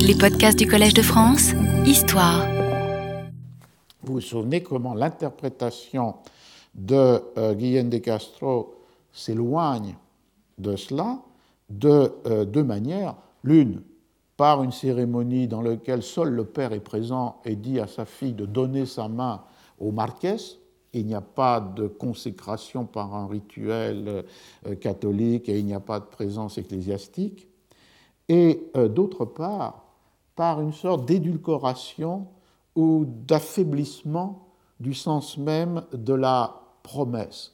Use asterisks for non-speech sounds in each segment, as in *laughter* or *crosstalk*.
Les podcasts du Collège de France, Histoire. Vous vous souvenez comment l'interprétation de euh, Guillaume de Castro s'éloigne de cela? De euh, deux manières. L'une, par une cérémonie dans laquelle seul le père est présent et dit à sa fille de donner sa main au marquès. Il n'y a pas de consécration par un rituel euh, catholique et il n'y a pas de présence ecclésiastique. Et euh, d'autre part, par une sorte d'édulcoration ou d'affaiblissement du sens même de la promesse.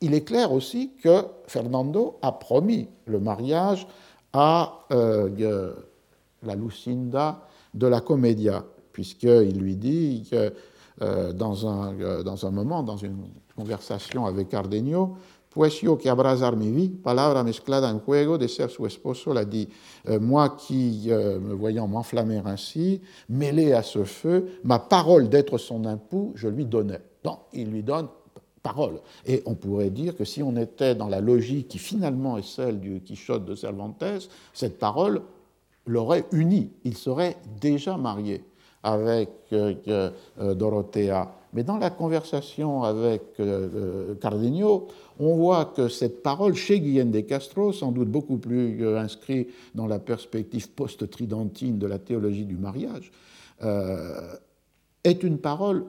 Il est clair aussi que Fernando a promis le mariage à euh, la Lucinda de la Commedia, puisqu'il lui dit que, euh, dans, un, euh, dans, un, moment, dans une conversation avec Cardenio, Pues yo que abrazar mi vie, palabra mezclada en juego de ser su esposo, l'a dit, euh, moi qui, me voyant m'enflammer ainsi, mêlé à ce feu, ma parole d'être son époux, je lui donnais. Donc, il lui donne parole. Et on pourrait dire que si on était dans la logique qui finalement est celle du Quichotte de Cervantes, cette parole l'aurait uni. Il serait déjà marié avec euh, euh, Dorothea. Mais dans la conversation avec euh, Cardenio, on voit que cette parole, chez Guillaume de Castro, sans doute beaucoup plus inscrite dans la perspective post-tridentine de la théologie du mariage, est une parole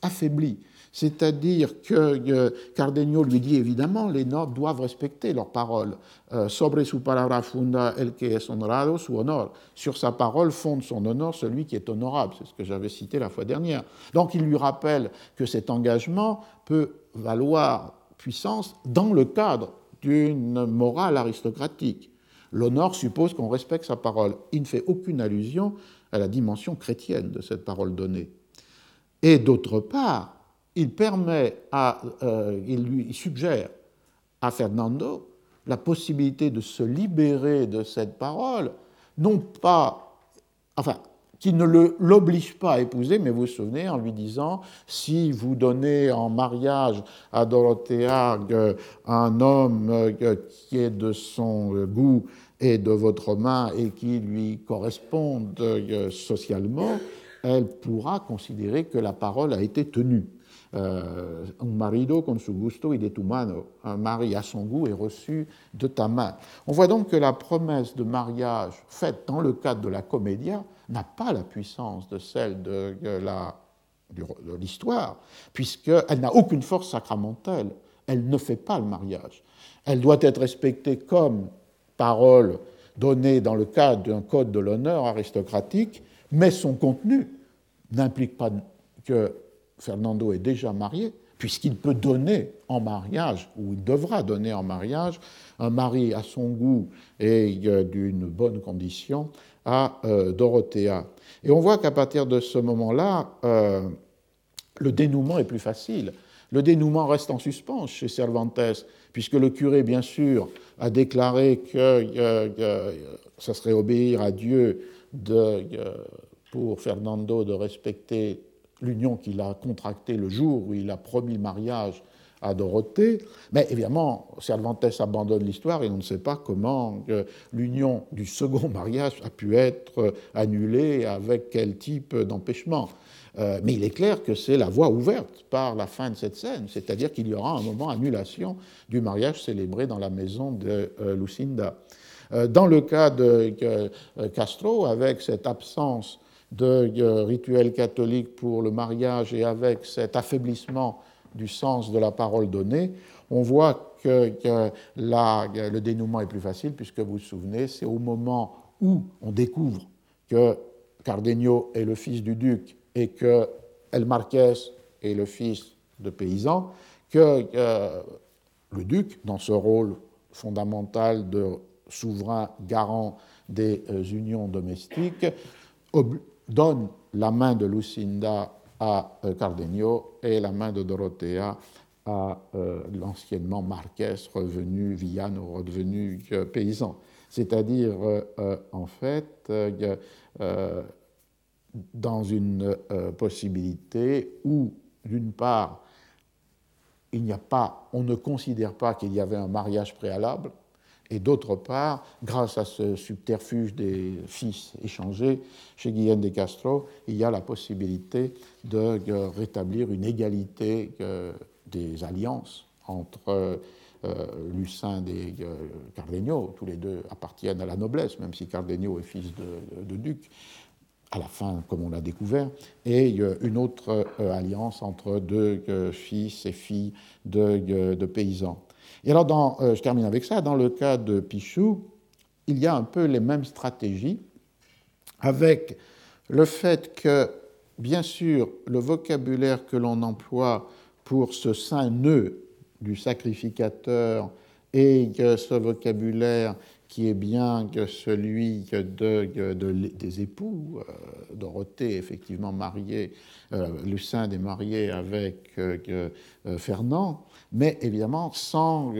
affaiblie. C'est-à-dire que euh, Cardenio lui dit évidemment, les nobles doivent respecter leur parole. Euh, sobre su palabra funda el que es honorado su honor. Sur sa parole fonde son honneur celui qui est honorable. C'est ce que j'avais cité la fois dernière. Donc il lui rappelle que cet engagement peut valoir puissance dans le cadre d'une morale aristocratique. L'honneur suppose qu'on respecte sa parole. Il ne fait aucune allusion à la dimension chrétienne de cette parole donnée. Et d'autre part, il permet à, euh, il lui suggère à Fernando la possibilité de se libérer de cette parole, non pas, enfin, qui ne l'oblige pas à épouser, mais vous vous souvenez, en lui disant, si vous donnez en mariage à Dorothea euh, un homme euh, qui est de son goût et de votre main et qui lui corresponde socialement, elle pourra considérer que la parole a été tenue. Euh, un marido con su gusto y de un mari à son goût est reçu de ta main. On voit donc que la promesse de mariage faite dans le cadre de la comédia n'a pas la puissance de celle de, de l'histoire, puisqu'elle n'a aucune force sacramentelle. Elle ne fait pas le mariage. Elle doit être respectée comme parole donnée dans le cadre d'un code de l'honneur aristocratique, mais son contenu n'implique pas que Fernando est déjà marié, puisqu'il peut donner en mariage, ou il devra donner en mariage, un mari à son goût et euh, d'une bonne condition à euh, Dorothea. Et on voit qu'à partir de ce moment-là, euh, le dénouement est plus facile. Le dénouement reste en suspens chez Cervantes, puisque le curé, bien sûr, a déclaré que ça serait obéir à Dieu pour Fernando de respecter l'union qu'il a contractée le jour où il a promis le mariage à Dorothée. Mais évidemment, Cervantes abandonne l'histoire et on ne sait pas comment euh, l'union du second *laughs* mariage a pu être annulée, avec quel type d'empêchement. Euh, mais il est clair que c'est la voie ouverte par la fin de cette scène, c'est-à-dire qu'il y aura un moment annulation du mariage célébré dans la maison de euh, Lucinda. Dans le cas de Castro, avec cette absence de rituel catholique pour le mariage et avec cet affaiblissement du sens de la parole donnée, on voit que, le dénouement est plus facile, puisque vous vous souvenez, c'est au moment où on découvre que Cardenio est le fils du duc et que El Marqués est le fils de paysan, que le duc, dans ce rôle fondamental de souverain garant des euh, unions domestiques, donne la main de Lucinda à euh, Cardenio et la main de Dorothea à euh, l'anciennement marquès revenu villano, redevenu euh, paysan. C'est-à-dire, en fait, dans une possibilité où, d'une part, il n'y a pas, on ne considère pas qu'il y avait un mariage préalable, Et d'autre part, grâce à ce subterfuge des fils échangés, chez Guillaume de Castro, il y a la possibilité de rétablir une égalité des alliances entre Lucin et Cardenio. Tous les deux appartiennent à la noblesse, même si Cardenio est fils de duc à la fin, comme on l'a découvert, et une autre euh, alliance entre deux euh, fils et filles de, paysans. Et alors, euh, je termine avec ça, dans le cas de Pichou, il y a un peu les mêmes stratégies, avec le fait que, bien sûr, le vocabulaire que l'on emploie pour ce saint nœud du sacrificateur et que ce vocabulaire qui est bien que celui de, des époux. Euh, Dorothée, effectivement mariée, euh, Lucinde est marié avec euh, Fernand, mais évidemment sans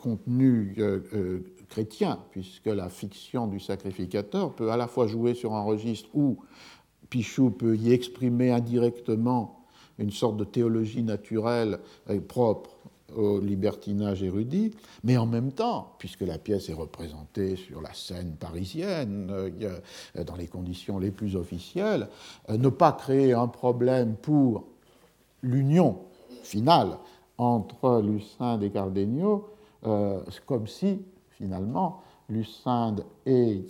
contenu chrétien, puisque la fiction du sacrificateur peut à la fois jouer sur un registre où Pichou peut y exprimer indirectement une sorte de théologie naturelle propre au libertinage érudit, mais en même temps, puisque la pièce est représentée sur la scène parisienne, euh, dans les conditions les plus officielles, euh, ne pas créer un problème pour l'union finale entre Lucinde et Cardenio, euh, comme si, finalement, Lucinde et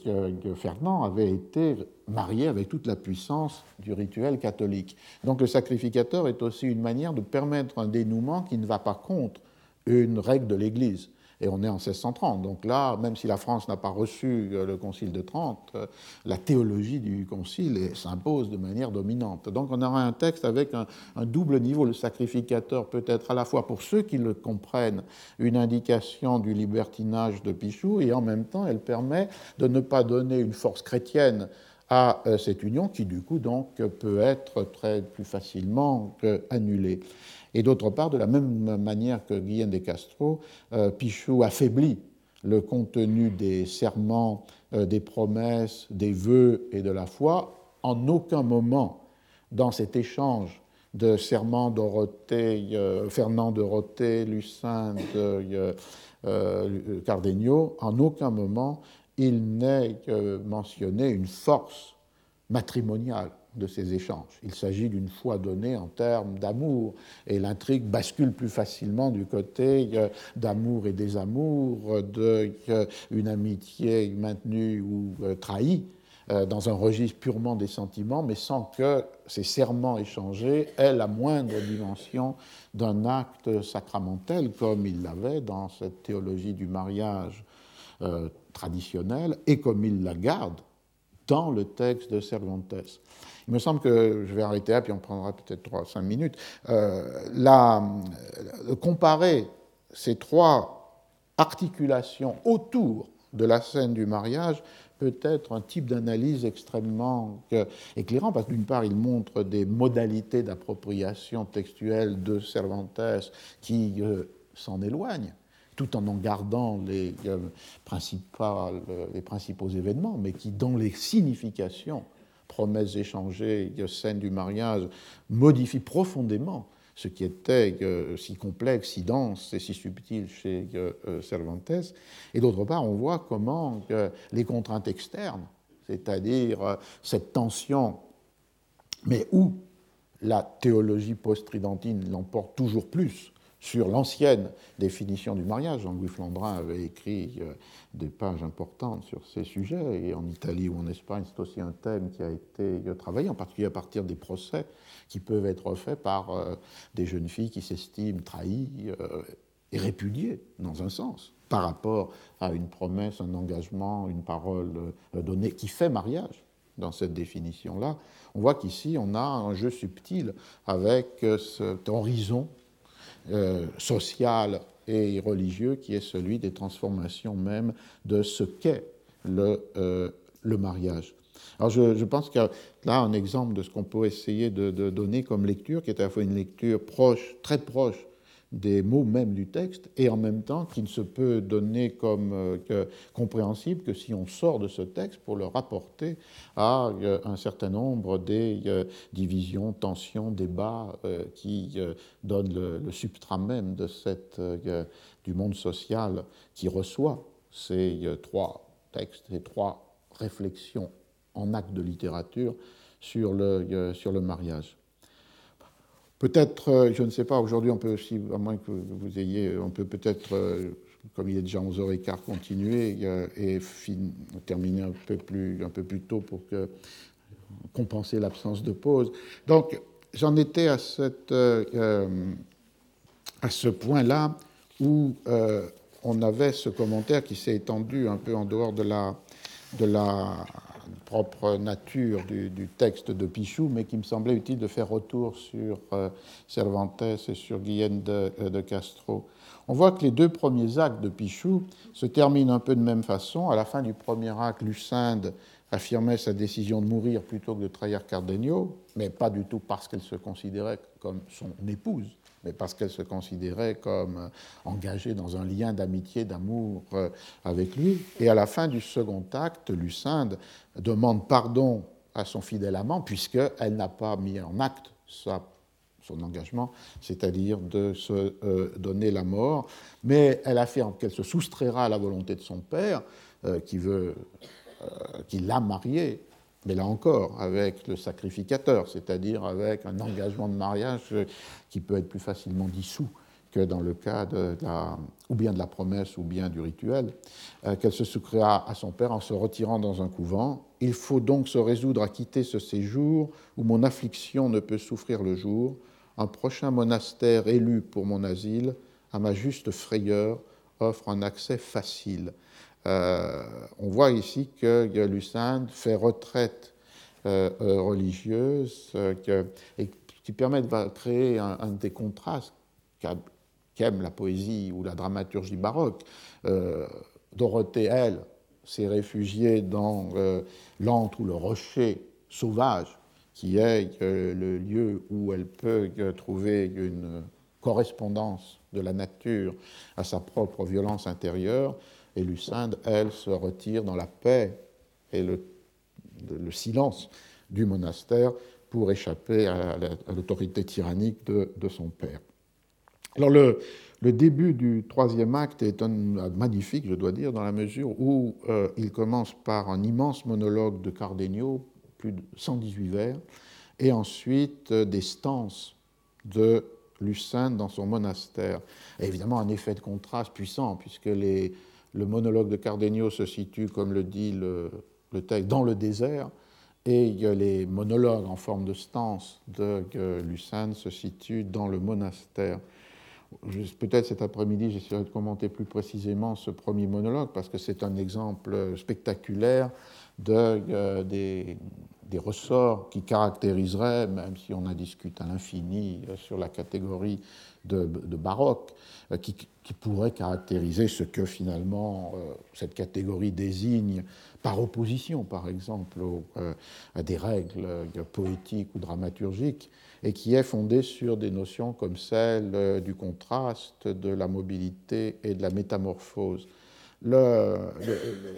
Fernand avaient été mariés avec toute la puissance du rituel catholique. Donc le sacrificateur est aussi une manière de permettre un dénouement qui ne va pas contre une règle de l'Église. Et on est en 1630. Donc là, même si la France n'a pas reçu euh, le Concile de Trente, euh, la théologie du Concile s'impose de manière dominante. Donc on aura un texte avec un, double niveau. Le sacrificateur peut être à la fois, pour ceux qui le comprennent, une indication du libertinage de Pichou, et en même temps, elle permet de ne pas donner une force chrétienne à euh, cette union qui, du coup, donc, peut être très plus facilement annulée. Et d'autre part, de la même manière que Guillaume de Castro, euh, Pichou affaiblit le contenu des serments, euh, des promesses, des vœux et de la foi. En aucun moment, dans cet échange de serments Fernand Dorothée, Lucin, de, Cardenio, en aucun moment il n'est mentionné une force matrimoniale de ces échanges. Il s'agit d'une foi donnée en termes d'amour, et l'intrigue bascule plus facilement du côté euh, d'amour et désamour, d'une euh, amitié maintenue ou euh, trahie, dans un registre purement des sentiments, mais sans que ces serments échangés aient la moindre dimension d'un acte sacramentel, comme il l'avait dans cette théologie du mariage traditionnelle, et comme il la garde dans le texte de Cervantes. Il me semble que, je vais arrêter là, puis on prendra peut-être 3-5 minutes, euh, la, euh, comparer ces trois articulations autour de la scène du mariage peut être un type d'analyse extrêmement éclairant, parce que d'une part, il montre des modalités d'appropriation textuelle de Cervantes qui euh, s'en éloignent, tout en en gardant les, les principaux événements, mais qui, dans les significations, promesses échangées, scène du mariage, modifie profondément ce qui était euh, si complexe, si dense et si subtil chez euh, euh, Cervantes. Et d'autre part, on voit comment les contraintes externes, c'est-à-dire cette tension, mais où la théologie post-tridentine l'emporte toujours plus sur l'ancienne définition du mariage. Jean-Louis Flandrin avait écrit euh, des pages importantes sur ces sujets, et en Italie ou en Espagne, c'est aussi un thème qui a été euh, travaillé, en particulier à partir des procès qui peuvent être faits par euh, des jeunes filles qui s'estiment trahies et répudiées, dans un sens, par rapport à une promesse, un engagement, une parole donnée qui fait mariage dans cette définition-là. On voit qu'ici, on a un jeu subtil avec cet horizon euh, social et religieux qui est celui des transformations même de ce qu'est le, euh, le mariage. Alors je, je, pense que là, un exemple de ce qu'on peut essayer de, de, donner comme lecture, qui est à la fois une lecture proche, très proche des mots même du texte et en même temps qui ne se peut donner comme euh, compréhensible que si on sort de ce texte pour le rapporter à euh, un certain nombre des euh, divisions, tensions, débats qui donnent le, substrat même de cette, du monde social qui reçoit ces trois textes, ces trois réflexions en acte de littérature sur le, sur le mariage. Peut-être, je ne sais pas, aujourd'hui on peut aussi, à moins que vous ayez, on peut peut-être, comme il est déjà 11h15, continuer et terminer un peu, plus, un peu plus tôt pour compenser l'absence de pause. Donc, j'en étais à, euh, ce point-là où euh, on avait ce commentaire qui s'est étendu un peu en dehors de la propre nature du, texte de Pichou, mais qui me semblait utile de faire retour sur euh, Cervantes et sur Guillaume de, de, Castro. On voit que les deux premiers actes de Pichou se terminent un peu de même façon. À la fin du premier acte, Lucinde affirmait sa décision de mourir plutôt que de trahir Cardenio, mais pas du tout parce qu'elle se considérait comme son épouse, mais parce qu'elle se considérait comme euh, engagée dans un lien d'amitié, d'amour euh, avec lui. Et à la fin du second acte, Lucinde demande pardon à son fidèle amant, puisqu'elle n'a pas mis en acte son engagement, c'est-à-dire de se euh, donner la mort, mais elle affirme qu'elle se soustraira à la volonté de son père, qui veut qui l'a marié, mais là encore, avec le sacrificateur, c'est-à-dire avec un engagement de mariage qui peut être plus facilement dissous que dans le cas de la, ou bien de la promesse ou bien du rituel, euh, qu'elle se soucrira à son père en se retirant dans un couvent. Il faut donc se résoudre à quitter ce séjour où mon affliction ne peut souffrir le jour. Un prochain monastère élu pour mon asile, à ma juste frayeur, offre un accès facile. Euh, on voit ici que Lucinde fait retraite euh, euh, religieuse et qui permet de créer un, des contrastes qu'aime la poésie ou la dramaturgie baroque. Dorothée, elle, s'est réfugiée dans l'antre ou le rocher sauvage, qui est le lieu où elle peut trouver une correspondance de la nature à sa propre violence intérieure. Et Lucinde, elle, se retire dans la paix et le, silence du monastère pour échapper à l'autorité tyrannique de, son père. Alors le, début du troisième acte est magnifique, je dois dire, dans la mesure où euh, il commence par un immense monologue de Cardenio, plus de 118 vers, et ensuite euh, des stances de Lucinde dans son monastère. évidemment, un effet de contraste puissant, puisque les, le monologue de Cardenio se situe, comme le dit le, texte, dans le désert, et les monologues en forme de stance de Lucane se situent dans le monastère. Peut-être cet après-midi, j'essaierai de commenter plus précisément ce premier monologue, parce que c'est un exemple spectaculaire de, euh, des, des ressorts qui caractériseraient, même si on en discute à l'infini euh, sur la catégorie de, baroque, euh, qui, pourrait caractériser ce que finalement euh, cette catégorie désigne par opposition, par exemple, à des règles poétiques ou dramaturgiques, et qui est fondée sur des notions comme celle du contraste, de la mobilité et de la métamorphose. Le,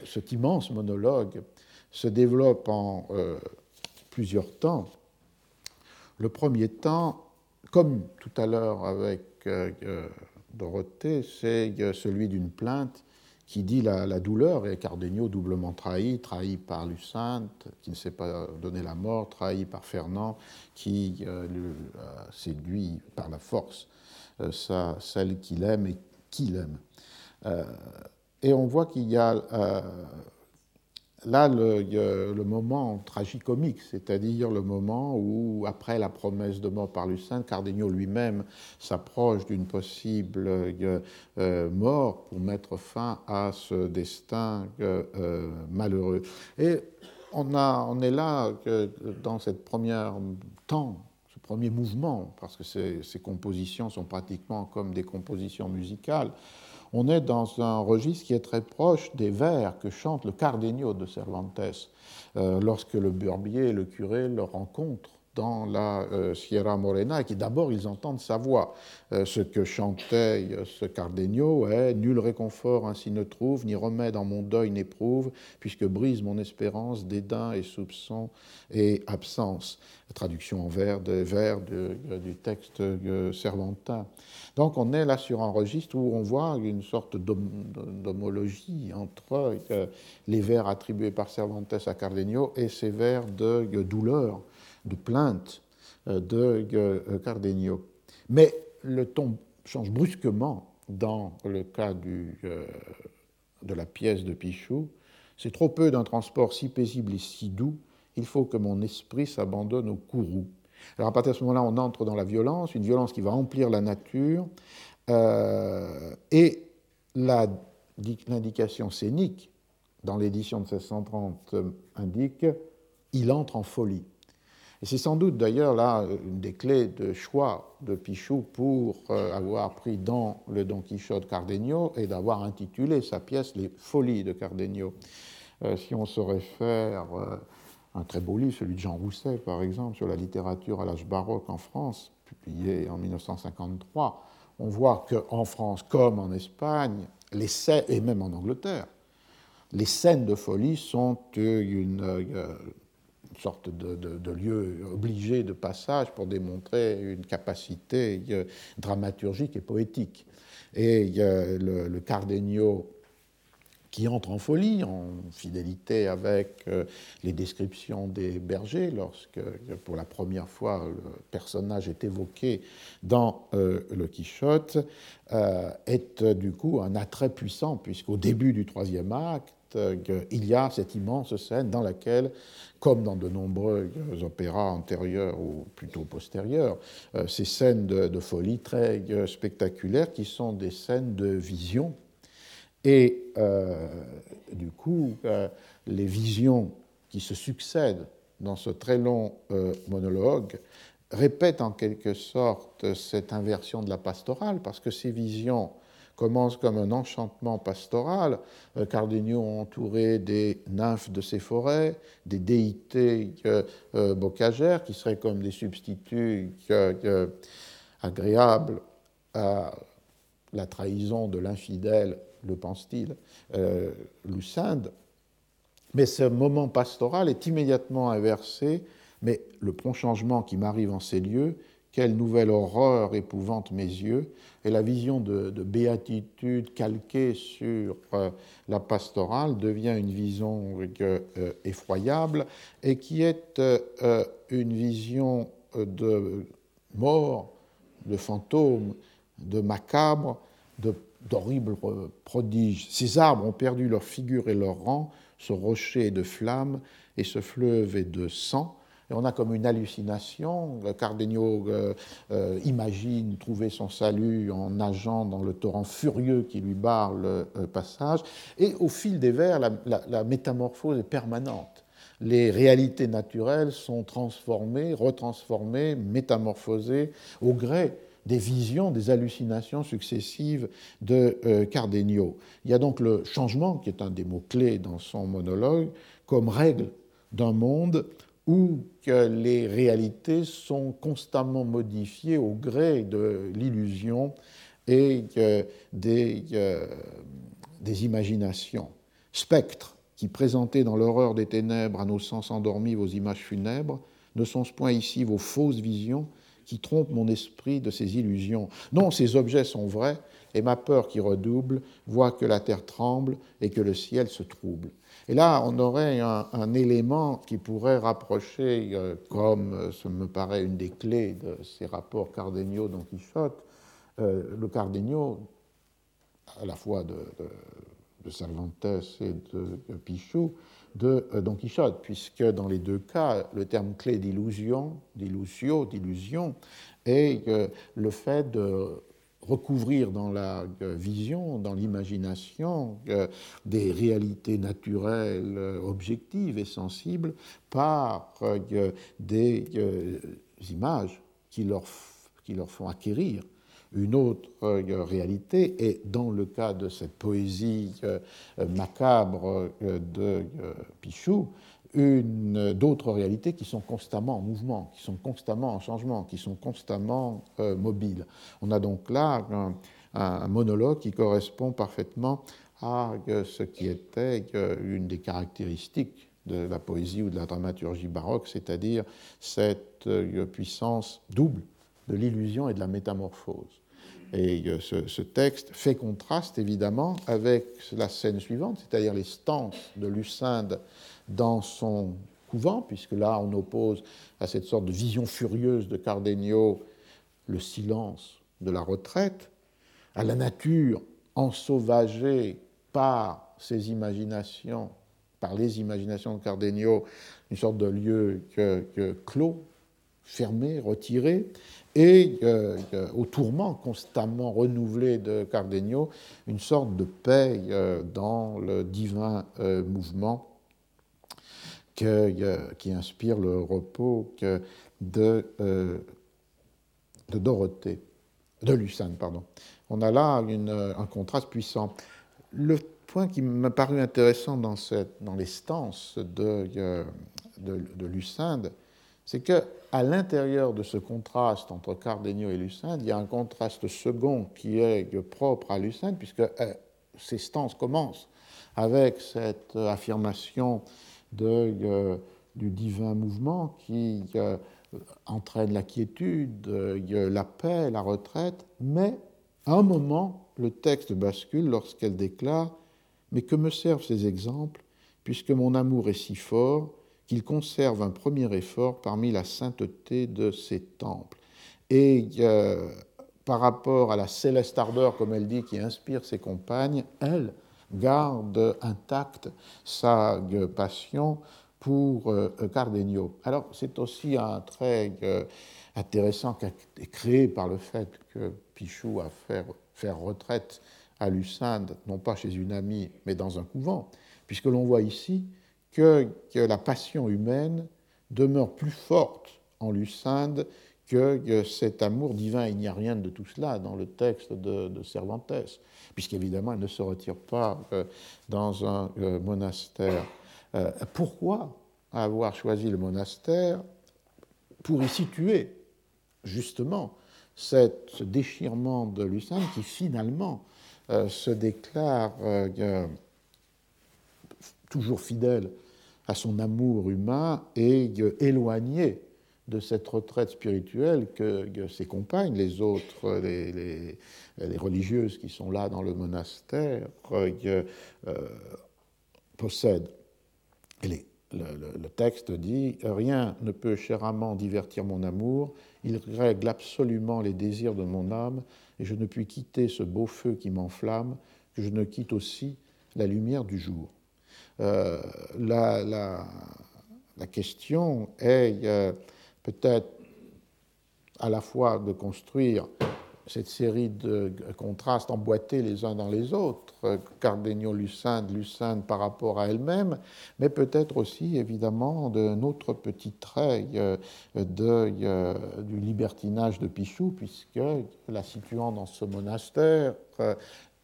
cet immense monologue se développe en plusieurs temps. Le premier temps, comme tout à l'heure avec euh, euh, Dorothée, c'est euh, celui d'une plainte qui dit la, douleur, et Cardenio doublement trahi, trahi par Lucinte, qui ne s'est pas donné la mort, trahi par Fernand, qui le séduit par la force celle qu'il aime et qui l'aime. et on voit qu'il y a là le, le moment tragicomique, c'est-à-dire le moment où, après la promesse de mort par Lucin, Cardenio lui-même s'approche d'une possible euh, mort pour mettre fin à ce destin euh, malheureux. Et on, est là dans cette première temps, ce premier mouvement, parce que ces compositions sont pratiquement comme des compositions musicales on est dans un registre qui est très proche des vers que chante le Cardenio de Cervantes euh, lorsque le Burbier et le curé le rencontrent dans la Sierra Morena et qui d'abord ils entendent sa voix. ce que chantait ce Cardenio est Nul réconfort ainsi ne trouve, ni remède en mon deuil n'éprouve, puisque brise mon espérance, dédain et soupçon et absence. Traduction en vers, de, vers du texte cervantin. Donc on est là sur un registre où on voit une sorte d'homologie entre euh, les vers attribués par Cervantes à Cardenio et ces vers de douleur, de plainte euh, de euh, Cardenio. Mais le ton change brusquement dans le cas du, de la pièce de Pichou. C'est trop peu d'un transport si paisible et si doux, il faut que mon esprit s'abandonne au courroux. Alors à partir de ce moment-là, on entre dans la violence, une violence qui va emplir la nature, euh, et l'indication scénique dans l'édition de 1630 indique il entre en folie. Et c'est sans doute d'ailleurs là une des clés de choix de Pichou pour euh, avoir pris dans le Don Quichotte Cardenio et d'avoir intitulé sa pièce Les Folies de Cardenio. Euh, si on se réfère un très beau livre, celui de Jean Rousset, par exemple, sur la littérature à l'âge baroque en France, publié en 1953. On voit qu'en France, comme en Espagne, les et même en Angleterre, les scènes de folie sont une, euh, sorte de, lieu obligé de passage pour démontrer une capacité euh, dramaturgique et poétique. Et le, le Cardenio qui entre en folie, en fidélité avec euh, les descriptions des bergers, lorsque pour la première fois le personnage est évoqué dans euh, le Quichotte, euh, est du coup un attrait puissant, puisqu'au début du troisième acte, il y a cette immense scène dans laquelle, comme dans de nombreux opéras antérieurs ou plutôt postérieurs, ces scènes de, folie très spectaculaires qui sont des scènes de vision. Et euh, du coup, euh, les visions qui se succèdent dans ce très long euh, monologue répètent en quelque sorte cette inversion de la pastorale, parce que ces visions commencent comme un enchantement pastoral, Cardenio entouré des nymphes de ses forêts, des déités bocagères qui seraient comme des substituts agréables à la trahison de l'infidèle le pense-t-il, euh, Lucinde. Mais ce moment pastoral est immédiatement inversé, mais le prompt changement qui m'arrive en ces lieux, quelle nouvelle horreur épouvante mes yeux, et la vision de, béatitude calquée sur euh, la pastorale devient une vision euh, effroyable et qui est une vision de mort, de fantôme, de macabre, d'horribles prodiges. Ces arbres ont perdu leur figure et leur rang, ce rocher est de flammes et ce fleuve est de sang. Et on a comme une hallucination. Cardenio euh, euh, imagine trouver son salut en nageant dans le torrent furieux qui lui barre le euh, passage. Et au fil des vers, la métamorphose est permanente les réalités naturelles sont transformées, retransformées, métamorphosées au gré des visions, des hallucinations successives de Cardenio. Il y a donc le changement, qui est un des mots-clés dans son monologue, comme règle d'un monde où les réalités sont constamment modifiées au gré de l'illusion et des, euh, des imaginations. Spectres qui, présentés dans l'horreur des ténèbres à nos sens endormis vos images funèbres, ne sont ce point ici vos fausses visions, qui trompe mon esprit de ces illusions. Non, ces objets sont vrais, et ma peur qui redouble voit que la terre tremble et que le ciel se trouble. Et là, on aurait un, élément qui pourrait rapprocher, euh, comme euh, ce me paraît une des clés de ces rapports Cardenio-Don Quichotte, euh, le Cardenio, à la fois de, de Cervantes et de Pichou, de euh, Don Quichotte, puisque dans les deux cas, le terme clé d'illusion, d'illusio, d'illusion, est euh, le fait de recouvrir dans la euh, vision, dans l'imagination, des réalités naturelles objectives et sensibles par des images qui leur, qui leur font acquérir une autre euh, réalité. Et dans le cas de cette poésie euh, macabre euh, de Pichou, d'autres réalités qui sont constamment en mouvement, qui sont constamment en changement, qui sont constamment mobiles. On a donc là un, monologue qui correspond parfaitement à ce qui était une des caractéristiques de la poésie ou de la dramaturgie baroque, c'est-à-dire cette puissance double de l'illusion et de la métamorphose. Et euh, ce, texte fait contraste évidemment avec la scène suivante, c'est-à-dire les stances de Lucinde dans son couvent, puisque là on oppose à cette sorte de vision furieuse de Cardenio le silence de la retraite, à la nature ensauvagée par ses imaginations, par les imaginations de Cardenio, une sorte de lieu que, clos, fermé, retiré, et euh, au tourment constamment renouvelé de Cardenio, une sorte de paix euh, dans le divin euh, mouvement qui inspire le repos de, de Dorothée, de Lucane, pardon. On a là un contraste puissant. Le point qui m'a paru intéressant dans, cette, les stances de, de, de Lucinde, c'est que à l'intérieur de ce contraste entre Cardenio et Lucinde, il y a un contraste second qui est propre à Lucinde, puisque euh, ces stances commencent avec cette affirmation de, euh, du divin mouvement qui euh, entraîne la quiétude, la paix, la retraite, mais à un moment, le texte bascule lorsqu'elle déclare Mais que me servent ces exemples, puisque mon amour est si fort qu'il conserve un premier effort parmi la sainteté de ses temples. Et euh, par rapport à la céleste ardeur, comme elle dit, qui inspire ses compagnes, elle garde intacte sa euh, passion pour euh, Cardenio. Alors c'est aussi un trait intéressant qui est créé par le fait que Pichou a fait faire retraite à Lucinde, non pas chez une amie, mais dans un couvent, puisque l'on voit ici que, la passion humaine demeure plus forte en Lucinde que, cet amour divin. Il n'y a rien de tout cela dans le texte de, Cervantes, puisqu'évidemment, elle ne se retire pas euh, dans un euh, monastère. Euh, pourquoi avoir choisi le monastère Pour y situer justement ce déchirement de Lucinde qui finalement se déclare toujours fidèle à son amour humain et éloigné de cette retraite spirituelle que, ses compagnes, les autres, les, religieuses qui sont là dans le monastère, euh, possèdent. Et le, texte dit Rien ne peut cher amant divertir mon amour, il règle absolument les désirs de mon âme, et je ne puis quitter ce beau feu qui m'enflamme, que je ne quitte aussi la lumière du jour. Euh, la, la, question est euh, peut-être à la fois de construire cette série de contrastes emboîtés les uns dans les autres, Cardenio Lucinde, Lucinde par rapport à elle-même, mais peut-être aussi évidemment d'un autre petit trait euh, de, du libertinage de Pichou, puisque la situant dans ce monastère,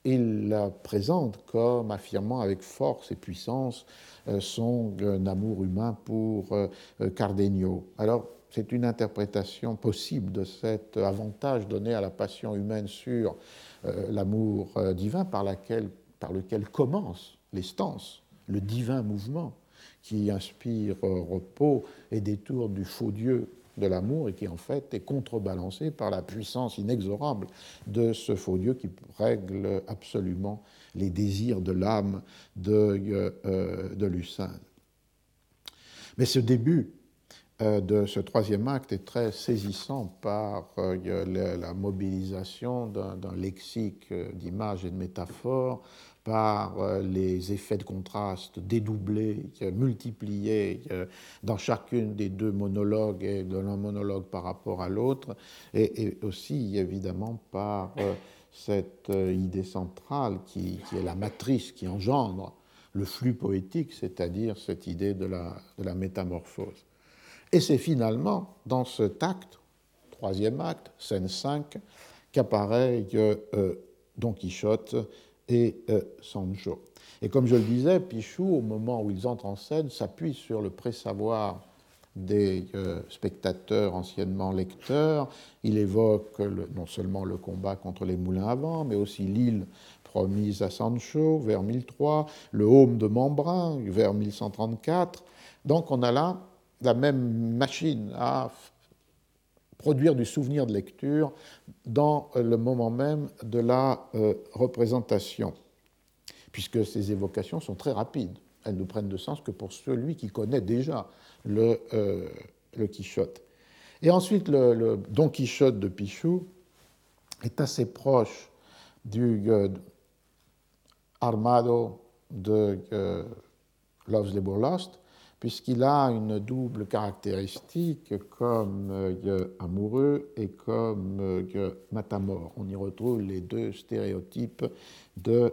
il la présente comme affirmant avec force et puissance euh, son euh, amour humain pour euh, Cardenio. Alors, c'est une interprétation possible de cet avantage donné à la passion humaine sur l'amour divin par, lequel commence l'estance, le divin mouvement qui inspire repos et détour du faux Dieu de l'amour et qui en fait est contrebalancé par la puissance inexorable de ce faux Dieu qui règle absolument les désirs de l'âme de, euh, Lucinde. Mais ce début euh, de ce troisième acte est très saisissant par euh, la mobilisation d'un lexique d'images et de métaphores par euh, les effets de contraste dédoublés, multipliés dans chacune des deux monologues et de l'un monologue par rapport à l'autre, et, aussi évidemment par euh, cette euh, idée centrale qui, est la matrice qui engendre le flux poétique, c'est-à-dire cette idée de la, de la métamorphose. Et c'est finalement dans cet acte, troisième acte, scène 5, qu'apparaît Don Quichotte et euh, Sancho. Et comme je le disais, Pichou, au moment où ils entrent en scène, s'appuie sur le présavoir des euh, spectateurs anciennement lecteurs. Il évoque non seulement le combat contre les moulins à vent, mais aussi l'île promise à Sancho vers 1003, le home de Membrin vers 1134. Donc on a là la même machine à produire du souvenir de lecture dans le moment même de la euh, représentation, puisque ces évocations sont très rapides. Elles ne prennent de sens que pour celui qui connaît déjà le, euh, Quichotte. Et ensuite, le, Don Quichotte de Pichou est assez proche du euh, Armado de euh, Loves the Lost, puisqu'il a une double caractéristique comme euh, amoureux et comme euh, matamor. On y retrouve les deux stéréotypes de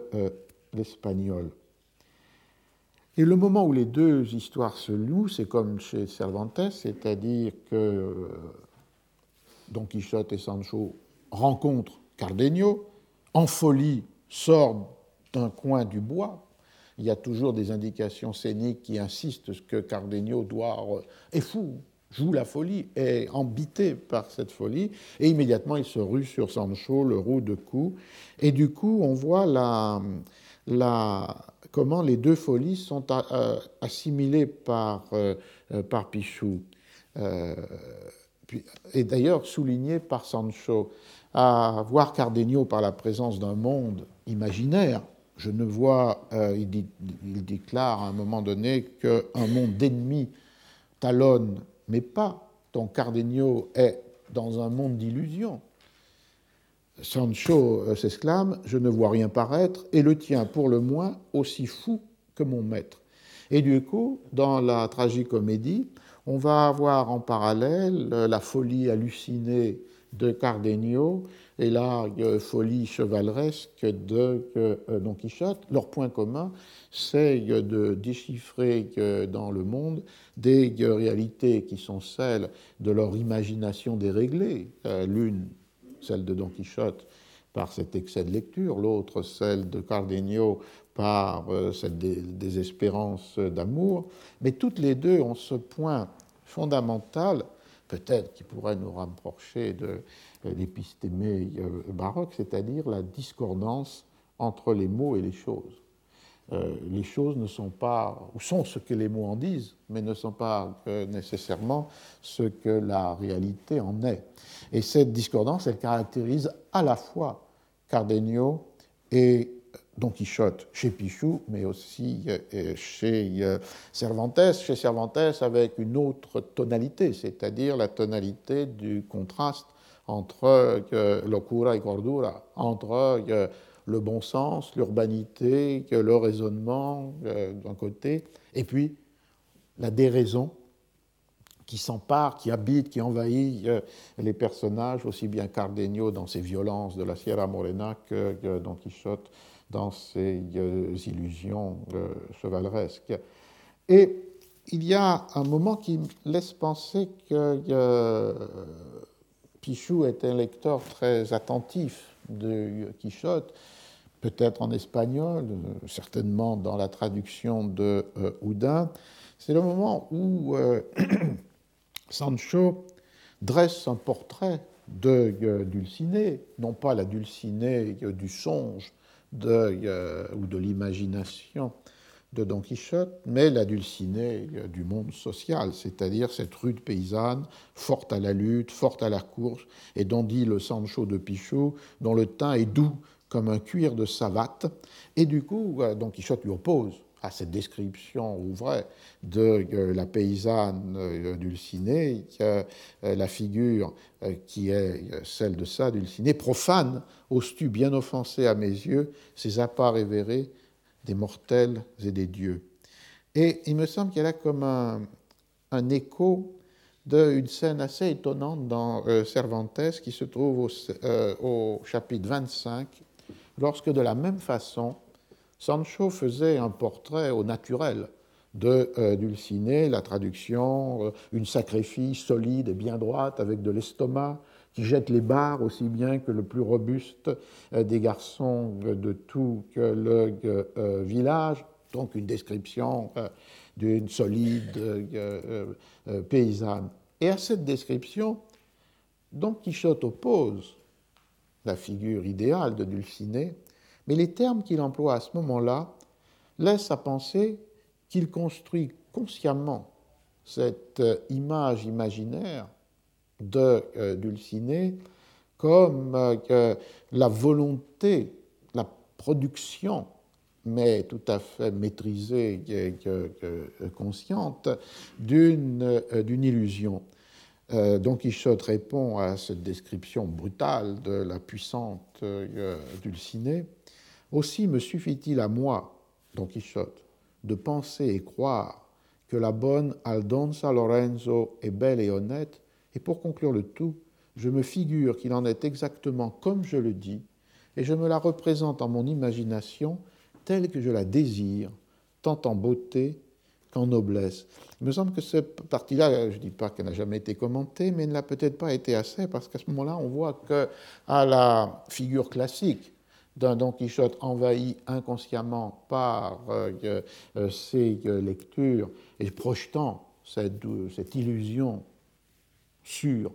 l'espagnol. Et le moment où les deux histoires se louent, c'est comme chez Cervantes, c'est-à-dire que Don Quichotte et Sancho rencontrent Cardenio, en folie sort d'un coin du bois. Il y a toujours des indications scéniques qui insistent que Cardenio doit est fou, joue la folie, est embité par cette folie, et immédiatement il se rue sur Sancho, le roue de cou, et du coup on voit la, comment les deux folies sont euh, assimilées par, euh, par Pichou, euh, et d'ailleurs soulignées par Sancho. À voir Cardenio par la présence d'un monde imaginaire, je ne vois, euh, il, déclare à un moment donné qu'un monde d'ennemis talonne, mais pas. Ton Cardenio est dans un monde d'illusions. Sancho euh, s'exclame Je ne vois rien paraître, et le tien, pour le moins, aussi fou que mon maître. Et du coup, dans la tragicomédie, on va avoir en parallèle euh, la folie hallucinée de Cardenio et la folie chevaleresque de euh, Don Quichotte. Leur point commun, c'est de déchiffrer dans le monde des réalités qui sont celles de leur imagination déréglée. Euh, l'une, celle de Don Quichotte, par cet excès de lecture, l'autre, celle de Cardenio, par euh, cette désespérance d'amour. Mais toutes les deux ont ce point fondamental peut-être qui pourrait nous rapprocher de l'épistémé euh, baroque, c'est-à-dire la discordance entre les mots et les choses. Euh, les choses ne sont pas, ou sont ce que les mots en disent, mais ne sont pas nécessairement ce que la réalité en est. Et cette discordance, elle caractérise à la fois Cardenio et Don Quichotte chez Pichou, mais aussi euh, chez euh, Cervantes, chez Cervantes avec une autre tonalité, c'est-à-dire la tonalité du contraste entre euh, locura et cordura, entre le bon sens, l'urbanité, le raisonnement d'un côté, et puis la déraison qui s'empare, qui habite, qui envahit les personnages, aussi bien Cardenio dans ses violences de la Sierra Morena que Don Quichotte dans ces euh, illusions euh, chevaleresques. Et il y a un moment qui laisse penser que euh, Pichou est un lecteur très attentif de Quichotte, peut-être en espagnol, certainement dans la traduction de Houdin. C'est le moment où *clears throat* Sancho dresse un portrait de Dulcinée, non pas la Dulcinée du songe de, euh, ou de l'imagination de Don Quichotte, mais la dulcinée euh, du monde social, c'est-à-dire cette rude paysanne, forte à la lutte, forte à la course, et dont dit le Sancho de Pichot, dont le teint est doux comme un cuir de savate. Et du coup, euh, Don Quichotte lui oppose à cette description vraie de euh, la paysanne euh, dulcinée, la figure euh, qui est celle de ça, dulcinée, profane, oses-tu bien offenser à mes yeux ces apparts révérés des mortels et des dieux. Et il me semble qu'il y a comme un, écho d'une scène assez étonnante dans Cervantes qui se trouve au, au chapitre 25, lorsque de la même façon, Sancho faisait un portrait au naturel de euh, la traduction, euh, une sacrée solide et bien droite avec de l'estomac qui jette les barres aussi bien que le plus robuste des garçons de tout le village. Donc une description d'une solide paysanne. Et à cette description, Don Quichotte oppose la figure idéale de Dulcinée, mais les termes qu'il emploie à ce moment-là laissent à penser qu'il construit consciemment cette euh, image imaginaire de euh, Dulcinée comme euh, la volonté, la production, mais tout à fait maîtrisée, consciente, d'une illusion. Euh, Don Quichotte répond à cette description brutale de la puissante euh, Dulcinée. Aussi me suffit-il à moi, Don Quichotte, de penser et croire que la bonne Aldonza Lorenzo est belle et honnête, et pour conclure le tout, je me figure qu'il en est exactement comme je le dis, et je me la représente en mon imagination telle que je la désire, tant en beauté qu'en noblesse. Il me semble que cette partie-là, je ne dis pas qu'elle n'a jamais été commentée, mais elle n'a peut-être pas été assez, parce qu'à ce moment-là, on voit qu'à la figure classique d'un Don Quichotte envahi inconsciemment par euh, euh, ses euh, lectures et projetant cette, cette, illusion sur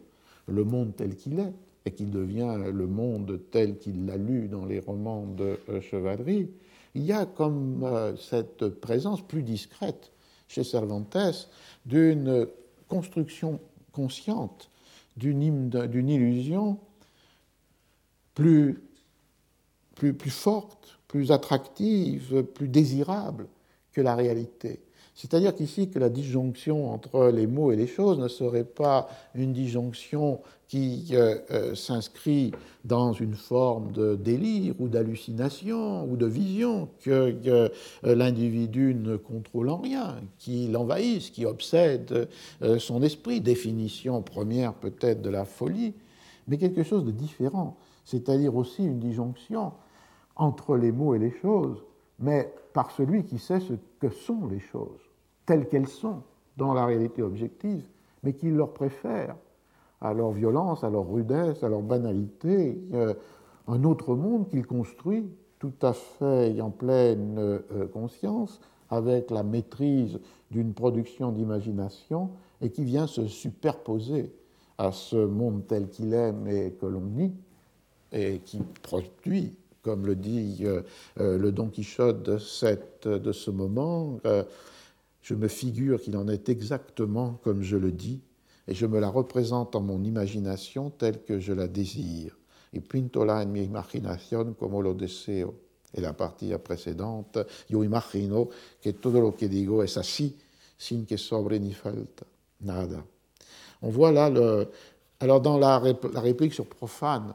le monde tel qu'il est, et qu'il devient le monde tel qu'il l'a lu dans les romans de chevalerie, il y a comme cette présence plus discrète chez Cervantes d'une construction consciente, d'une illusion plus, plus, forte, plus attractive, plus désirable que la réalité. C'est-à-dire qu'ici, que la disjonction entre les mots et les choses ne serait pas une disjonction qui euh, euh, s'inscrit dans une forme de délire ou d'hallucination ou de vision que euh, l'individu ne contrôle en rien, qui l'envahisse, qui obsède son esprit, définition première peut-être de la folie, mais quelque chose de différent, c'est-à-dire aussi une disjonction entre les mots et les choses, mais par celui qui sait ce que sont les choses, telles qu'elles sont dans la réalité objective, mais qui leur préfère à leur violence, à leur rudesse, à leur banalité, un autre monde qu'il construit tout à fait en pleine euh, conscience, avec la maîtrise d'une production d'imagination, et qui vient se superposer à ce monde tel qu'il est, mais que l'on nie, et qui produit, comme le dit euh, euh, le Don Quichotte de, cette, de ce moment, je me figure qu'il en est exactement comme je le dis, et je me la représente en mon imagination telle que je la désire. Et pintola en mi como lo deseo. Et la partie précédente, yo imagino que todo lo que digo es así, sin que sobre ni falta. Nada. On voit là le. Alors, dans la, réplique sur profane,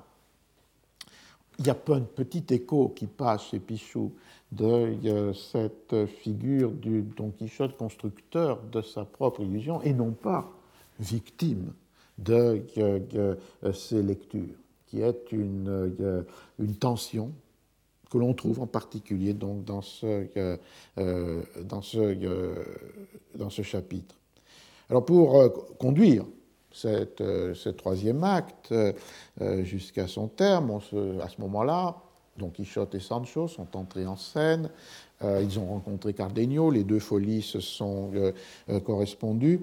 il y a un petit écho qui passe chez Pichou de cette figure du Don Quichotte constructeur de sa propre illusion et non pas victime de, ces lectures, qui est une, une tension que l'on trouve en particulier donc dans ce, euh, dans ce, dans ce chapitre. Alors pour euh, conduire cette, ce troisième acte euh, jusqu'à son terme, à ce moment-là, Don Quichotte et Sancho sont entrés en scène, ils ont rencontré Cardenio, les deux folies se sont correspondues,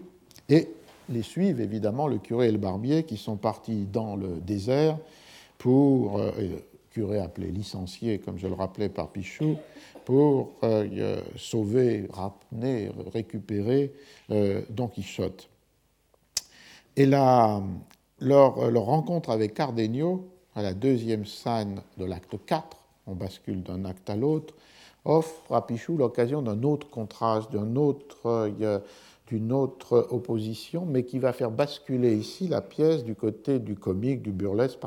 et les suivent évidemment le curé et le barbier qui sont partis dans le désert pour, euh, curé appelé licencié, comme je le rappelais par Pichou, pour euh, euh, sauver, ramener, récupérer Don Quichotte. Et là, leur, leur, rencontre avec Cardenio, à la deuxième scène de l'acte 4, on bascule d'un acte à l'autre, offre à Pichou l'occasion d'un autre contraste, autre d'une autre opposition, mais qui va faire basculer ici la pièce du côté du comique, du burlesque,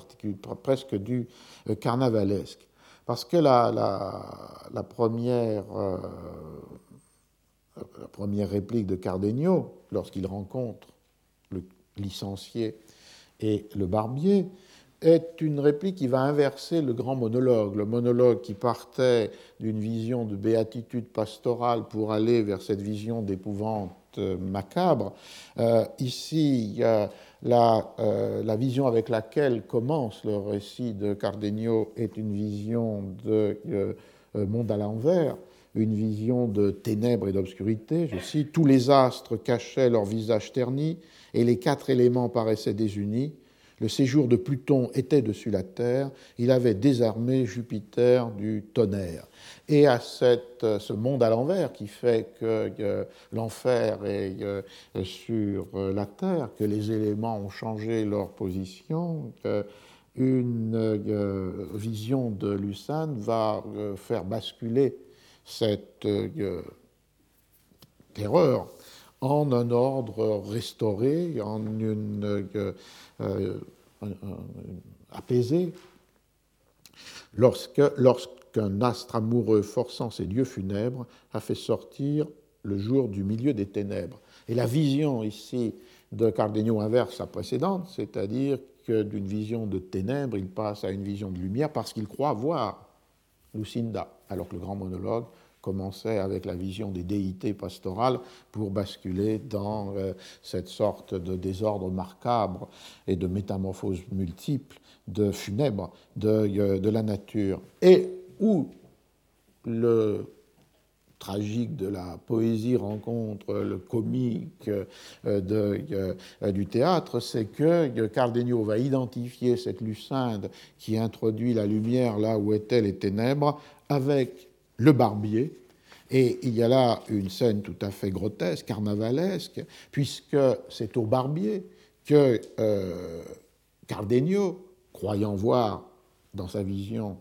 presque du euh, carnavalesque. Parce que la, première, euh, réplique de Cardenio, lorsqu'il rencontre licencié et le barbier, est une réplique qui va inverser le grand monologue, le monologue qui partait d'une vision de béatitude pastorale pour aller vers cette vision d'épouvante acte macabre. ici, la, la, vision avec laquelle commence le récit de Cardenio est une vision de monde à l'envers, une vision de ténèbres et d'obscurité. Je cite Tous les astres cachaient leur visage terni et les quatre éléments paraissaient désunis. Le séjour de Pluton était dessus la Terre, il avait désarmé Jupiter du tonnerre. Et à cette, ce monde à l'envers qui fait que euh, l'enfer est euh, sur la Terre, que les éléments ont changé leur position, une euh, vision de Lucane va faire basculer cette terreur en un ordre restauré, en une euh, apaisé. Lorsque, lorsqu'un astre amoureux forçant ses dieux funèbres a fait sortir le jour du milieu des ténèbres. Et la vision ici de Cardenio inverse sa précédente, c'est-à-dire que d'une vision de ténèbres, il passe à une vision de lumière parce qu'il croit voir Lucinda, alors que le grand monologue commençait avec la vision des déités pastorales pour basculer dans euh, cette sorte de désordre macabre et de métamorphose multiple, de funèbre de, euh, de la nature. Et où le tragique de la poésie rencontre le comique euh, de, du théâtre, c'est que Cardenio va identifier cette Lucinde qui introduit la lumière là où étaient les ténèbres avec le barbier. Et il y a là une scène tout à fait grotesque, carnavalesque, puisque c'est au barbier que euh, Cardenio, croyant voir dans sa vision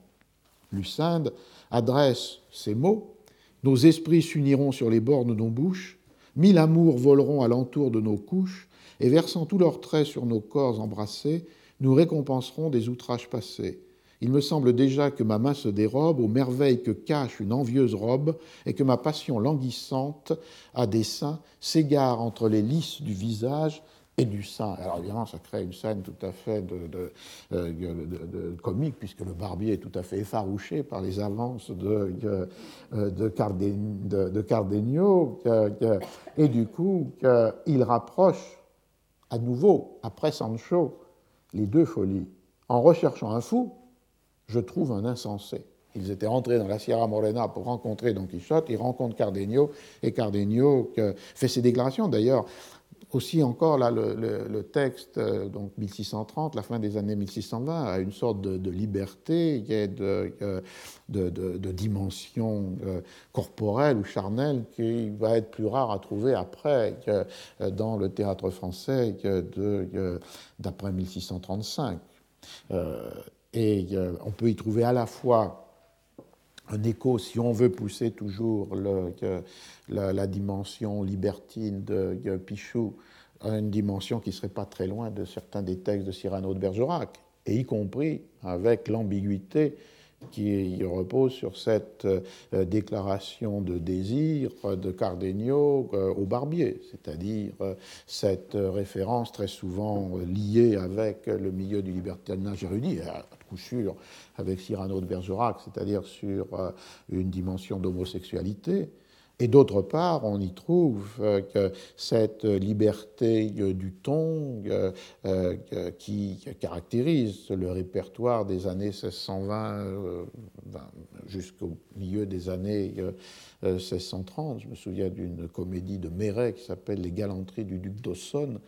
Lucinde, adresse ces mots Nos esprits s'uniront sur les bords de nos bouches, mille amours voleront alentour de nos couches, et versant tous leurs traits sur nos corps embrassés, nous récompenserons des outrages passés. Il me semble déjà que ma main se dérobe aux merveilles que cache une envieuse robe, et que ma passion languissante à dessein s'égare entre les lisses du visage et du sein. Alors évidemment, ça crée une scène tout à fait euh, comique, puisque le barbier est tout à fait effarouché par les avances de, de, Cardenio, et du coup, il rapproche à nouveau, après Sancho, les deux folies, en recherchant un fou, je trouve un insensé. Ils étaient rentrés dans la Sierra Morena pour rencontrer Don Quichotte, ils rencontrent Cardenio, et Cardenio fait ses déclarations. D'ailleurs, aussi encore là, le, texte, euh, donc 1630, la fin des années 1620, a une sorte de, liberté, a de, euh, de, dimension euh, corporelle ou charnelle qui va être plus rare à trouver après dans le théâtre français d'après 1635. Et euh, on peut y trouver à la fois un écho, si on veut pousser toujours la, dimension libertine de, Pichou, une dimension qui ne serait pas très loin de certains des textes de Cyrano de Bergerac, et y compris avec l'ambiguïté qui repose sur cette euh, déclaration de désir de Cardenio euh, au barbier, c'est-à-dire euh, cette référence très souvent liée avec le milieu du libertinage érudit, avec Cyrano de Bergerac, c'est-à-dire sur une dimension d'homosexualité. Et d'autre part, on y trouve euh, cette liberté euh, du ton euh, qui caractérise le répertoire des années 1620 jusqu'au milieu des années 1630. Je me souviens d'une comédie de Méret qui s'appelle Les galanteries du duc d'Aussonne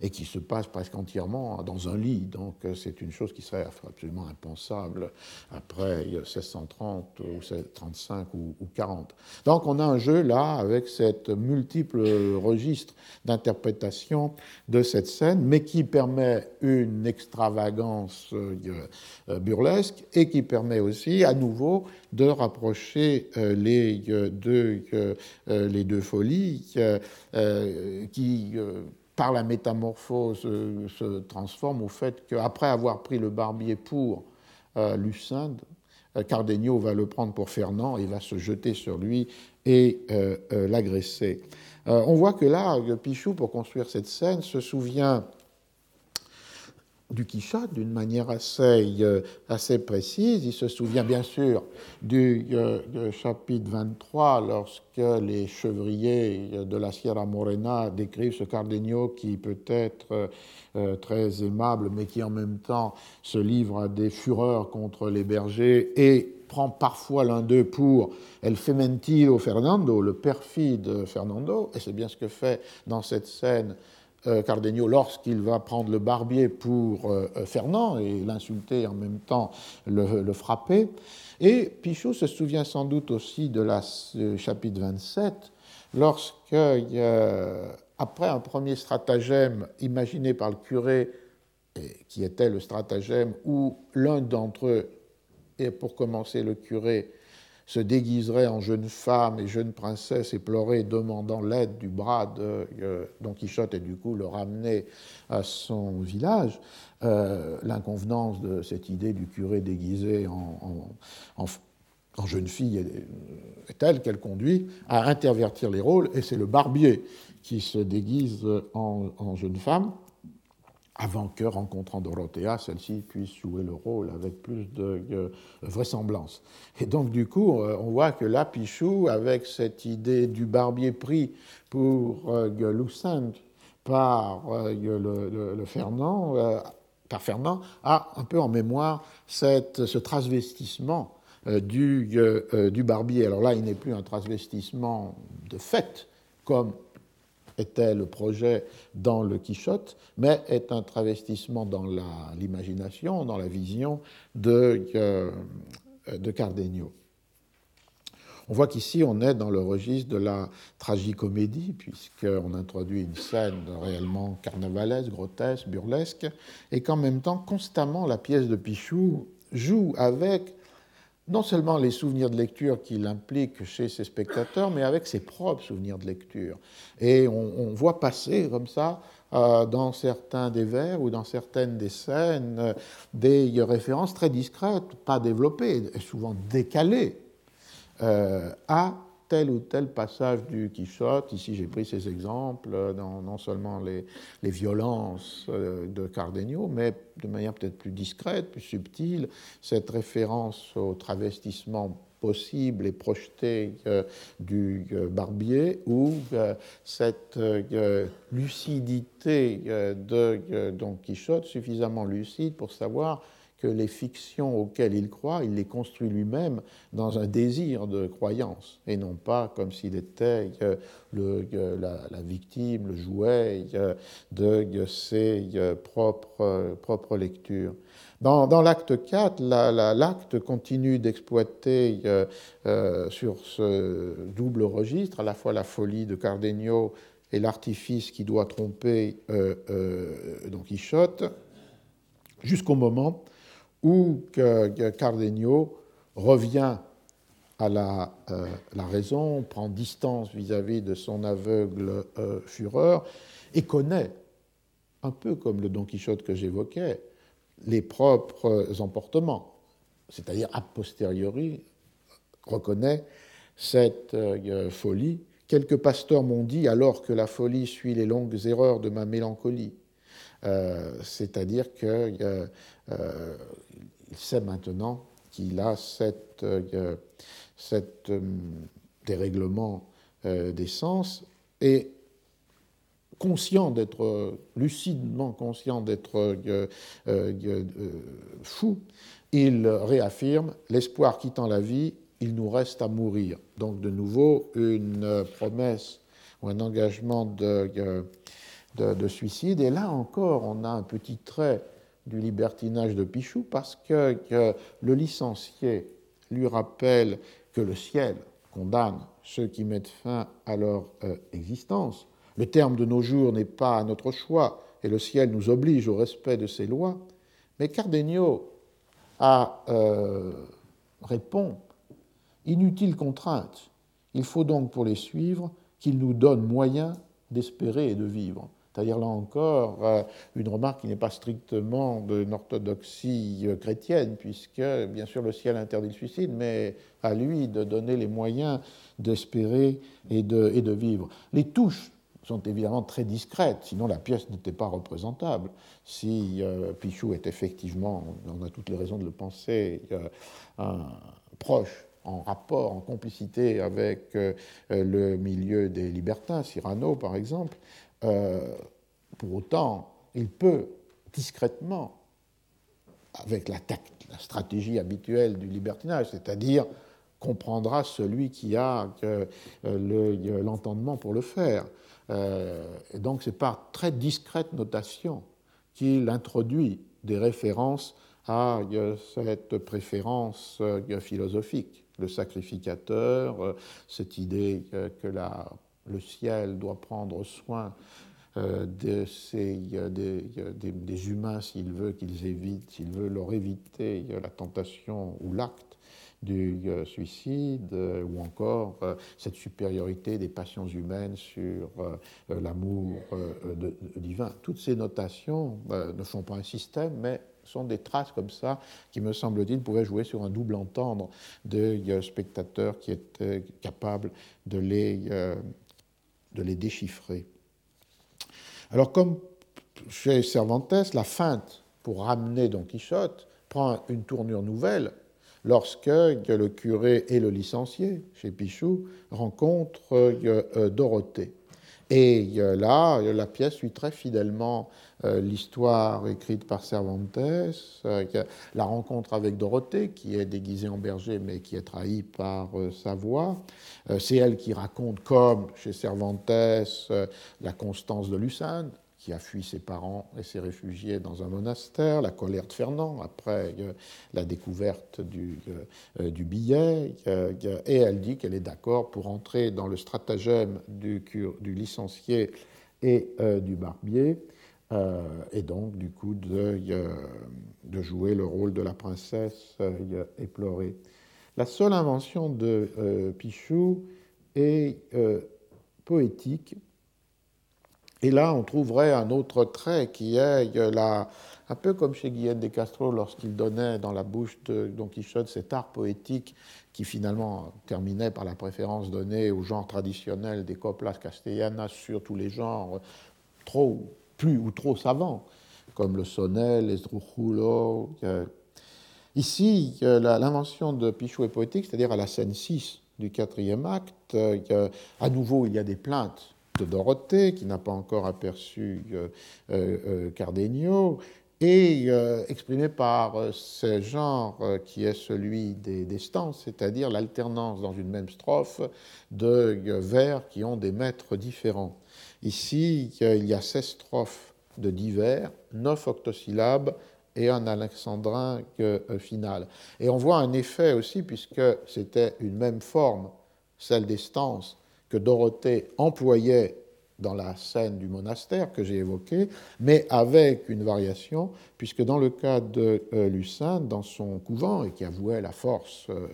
et qui se passe presque entièrement dans un lit. Donc c'est une chose qui serait absolument impensable après 1630 ou 1635 ou, ou 40. Donc on a un jeu là avec cette multiple registre d'interprétation de cette scène, mais qui permet une extravagance euh, burlesque et qui permet aussi à nouveau de rapprocher euh, les euh, deux, les deux folies qui par la métamorphose, se transforment au fait qu'après avoir pris le barbier pour Lucinde, Cardenio va le prendre pour Fernand et va se jeter sur lui et euh, euh, l'agresser. Euh, on voit que là, Pichou, pour construire cette scène, se souvient du Quichotte d'une manière assez, euh, assez précise. Il se souvient bien sûr du euh, chapitre 23 lorsque les chevriers de la Sierra Morena décrivent ce Cardenio qui peut être euh, très aimable mais qui en même temps se livre à des fureurs contre les bergers et prend parfois l'un d'eux pour El Fementio Fernando, le perfide Fernando, et c'est bien ce que fait dans cette scène euh, Cardenio lorsqu'il va prendre le barbier pour euh, euh, Fernand et l'insulter en même temps le, frapper. Et Pichot se souvient sans doute aussi de la chapitre 27, lorsque, après un premier stratagème imaginé par le curé, qui était le stratagème où l'un d'entre eux, et pour commencer le curé, se déguiserait en jeune femme et jeune princesse et pleurait demandant l'aide du bras de euh, Don Quichotte et du coup le ramener à son village. Euh, l'inconvenance de cette idée du curé déguisé en, jeune fille est, telle qu'elle conduit à intervertir les rôles et c'est le barbier qui se déguise en jeune femme avant que, rencontrant Dorothea, celle-ci puisse jouer le rôle avec plus de euh, vraisemblance. Et donc, du coup, euh, on voit que là, Pichou, avec cette idée du barbier pris pour euh, par le, Fernand, par Fernand, a un peu en mémoire cette, ce transvestissement du, du barbier. Alors là, il n'est plus un transvestissement de fait, comme était le projet dans le Quichotte, mais est un travestissement dans l'imagination, dans la vision de, euh, de Cardenio. On voit qu'ici, on est dans le registre de la tragicomédie, puisqu'on introduit une scène réellement carnavalesque, grotesque, burlesque, et qu'en même temps, constamment, la pièce de Pichou joue avec non seulement les souvenirs de lecture qu'il implique chez ses spectateurs, mais avec ses propres souvenirs de lecture. Et on, voit passer comme ça, euh, dans certains des vers ou dans certaines des scènes, euh, des références très discrètes, pas développées, souvent décalées, euh, à tel ou tel passage du Quichotte. Ici, j'ai pris ces exemples dans non seulement les, violences euh, de Cardenio, mais de manière peut-être plus discrète, plus subtile, cette référence au travestissement possible et projeté euh, du euh, barbier ou cette lucidité de Don Quichotte suffisamment lucide pour savoir que les fictions auxquelles il croit, il les construit lui-même dans un désir de croyance, et non pas comme s'il était euh, euh, la, victime, le jouet euh, de ses propres, lectures. Dans, dans l'acte 4, l'acte continue d'exploiter sur ce double registre, à la fois la folie de Cardenio et l'artifice qui doit tromper Don Quichotte, jusqu'au moment où Cardenio revient à la, euh, la, raison, prend distance vis-à-vis de son aveugle euh, fureur et connaît, un peu comme le Don Quichotte que j'évoquais, les propres emportements, c'est-à-dire a posteriori reconnaît cette euh, folie. Quelques pasteurs m'ont dit alors que la folie suit les longues erreurs de ma mélancolie. C'est-à-dire que il sait maintenant qu'il a cette, euh, cette euh, dérèglement euh, des sens et conscient d'être, lucidement conscient d'être fou, il réaffirme l'espoir quittant la vie, il nous reste à mourir. Donc de nouveau une promesse ou un engagement de, de suicide. Et là encore, on a un petit trait du libertinage de Pichou parce que, le licencié lui rappelle que le ciel condamne ceux qui mettent fin à leur euh, existence. Le terme de nos jours n'est pas à notre choix et le ciel nous oblige au respect de ses lois. Mais Cardenio a, euh, répond Inutile contrainte. Il faut donc pour les suivre qu'il nous donne moyen d'espérer et de vivre. C'est-à-dire là encore euh, une remarque qui n'est pas strictement d'une orthodoxie euh, chrétienne, puisque bien sûr le ciel interdit le suicide, mais à lui de donner les moyens d'espérer et de, vivre. Les touches sont évidemment très discrètes, sinon la pièce n'était pas représentable. Si Pichou est effectivement, on a toutes les raisons de le penser, un proche en rapport, en complicité avec euh, le milieu des libertins, Cyrano par exemple, euh, pour autant, il peut discrètement, avec la, la stratégie habituelle du libertinage, c'est-à-dire comprendra celui qui a euh, l'entendement pour le faire. et donc c'est par très discrète notation qu'il introduit des références à cette préférence philosophique le sacrificateur, euh, cette idée que la, le ciel doit prendre soin euh, de ces, des, humains s'il veut qu'ils évitent, s'il veut leur éviter la tentation ou l'acte du euh, suicide, ou encore cette supériorité des passions humaines sur l'amour divin. Toutes ces notations ne sont pas un système, mais sont des traces comme ça qui, me semble-t-il, pouvaient jouer sur un double entendre de spectateurs qui étaient capables de les, euh, de les déchiffrer. Alors, comme chez Cervantes, la feinte pour ramener Don Quichotte prend une tournure nouvelle lorsque le curé et le licencié, chez Pichou, rencontrent euh, Dorothée. Et là, la pièce suit très fidèlement euh, l'histoire écrite par Cervantes, euh, la rencontre avec Dorothée, qui est déguisée en berger mais qui est trahie par euh, sa voix. C'est elle qui raconte, comme chez Cervantes, la constance de Lucinde, qui a fui ses parents et s'est réfugié dans un monastère, la colère de Fernand après euh, la découverte du, euh, billet, et elle dit qu'elle est d'accord pour entrer dans le stratagème du, licencié et euh, du barbier, et donc du coup de, de, jouer le rôle de la princesse éplorée. La seule invention de Pichou est poétique et là, on trouverait un autre trait qui est la, un peu comme chez Guillaume de Castro lorsqu'il donnait dans la bouche de Don Quichotte cet art poétique qui finalement terminait par la préférence donnée au genre traditionnel des coplas castellanas sur tous les genres trop, plus ou trop savants, comme le sonnet, les Ici, l'invention de Pichot est poétique, c'est-à-dire à la scène 6 du quatrième acte, à nouveau il y a des plaintes de Dorothée, qui n'a pas encore aperçu euh, euh, euh, Cardenio, et exprimé par ce genre qui est celui des, des stances, c'est-à-dire l'alternance dans une même strophe de vers qui ont des maîtres différents. Ici, il y a 16 strophes de divers, 9 octosyllabes et un alexandrin final. Et on voit un effet aussi, puisque c'était une même forme, celle des stances, que Dorothée employait dans la scène du monastère que j'ai évoquée, mais avec une variation, puisque dans le cas de euh, Lucinde, dans son couvent, et qui avouait la force euh,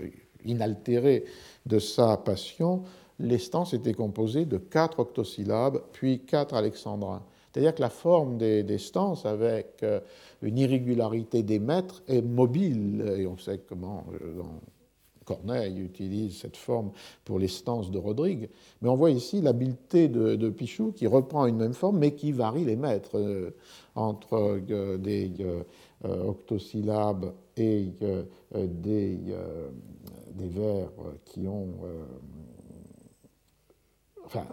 inaltérée de sa passion, les stances étaient composées de quatre octosyllabes, puis quatre alexandrins. C'est-à-dire que la forme des, des stances, avec euh, une irrégularité des mètres, est mobile, et on sait comment, dans Corneille utilise cette forme pour les stances de Rodrigue, mais on voit ici l'habileté de, Pichou qui reprend une même forme mais qui varie les mètres euh, entre euh, des euh, octosyllabes et des, vers qui ont... enfin,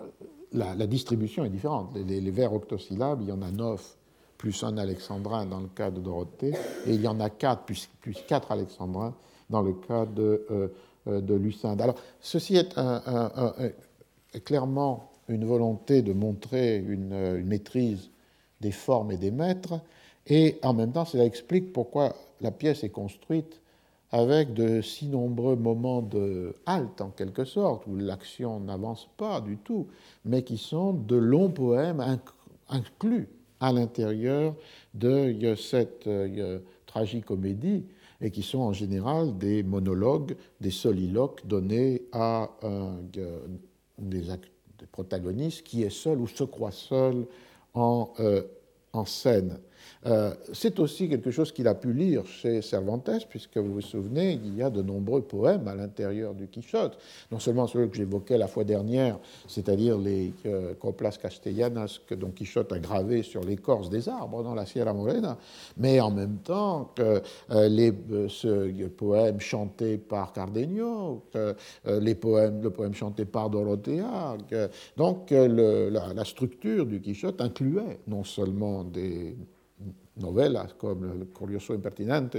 la, distribution est différente. Les, vers octosyllabes, il y en a neuf plus un alexandrin dans le cas de Dorothée, et il y en a quatre plus, plus quatre alexandrins dans le cas de, euh, euh, de Lucinde. Alors, ceci est clairement une volonté de montrer une, maîtrise des formes et des maîtres, et en même temps, cela explique pourquoi la pièce est construite avec de si nombreux moments de halte, en quelque sorte, où l'action n'avance pas du tout, mais qui sont de longs poèmes inclus à l'intérieur de cette euh, tragicomédie et qui sont en général des monologues, des soliloques donnés à un, des, protagonistes qui est seul ou se croit seul euh, en scène. Euh, c'est aussi quelque chose qu'il a pu lire chez Cervantes, puisque vous vous souvenez, il y a de nombreux poèmes à l'intérieur du Quichotte. Non seulement ceux que j'évoquais la fois dernière, c'est-à-dire les euh, coplas castellanas que Don Quichotte a gravés sur l'écorce des arbres dans la Sierra Morena, mais en même temps que euh, les ce, poèmes chantés par Cardenio, les poèmes, le poème chanté par Dorothea. donc la structure du Quichotte incluait non seulement des novellas comme le Curioso Impertinente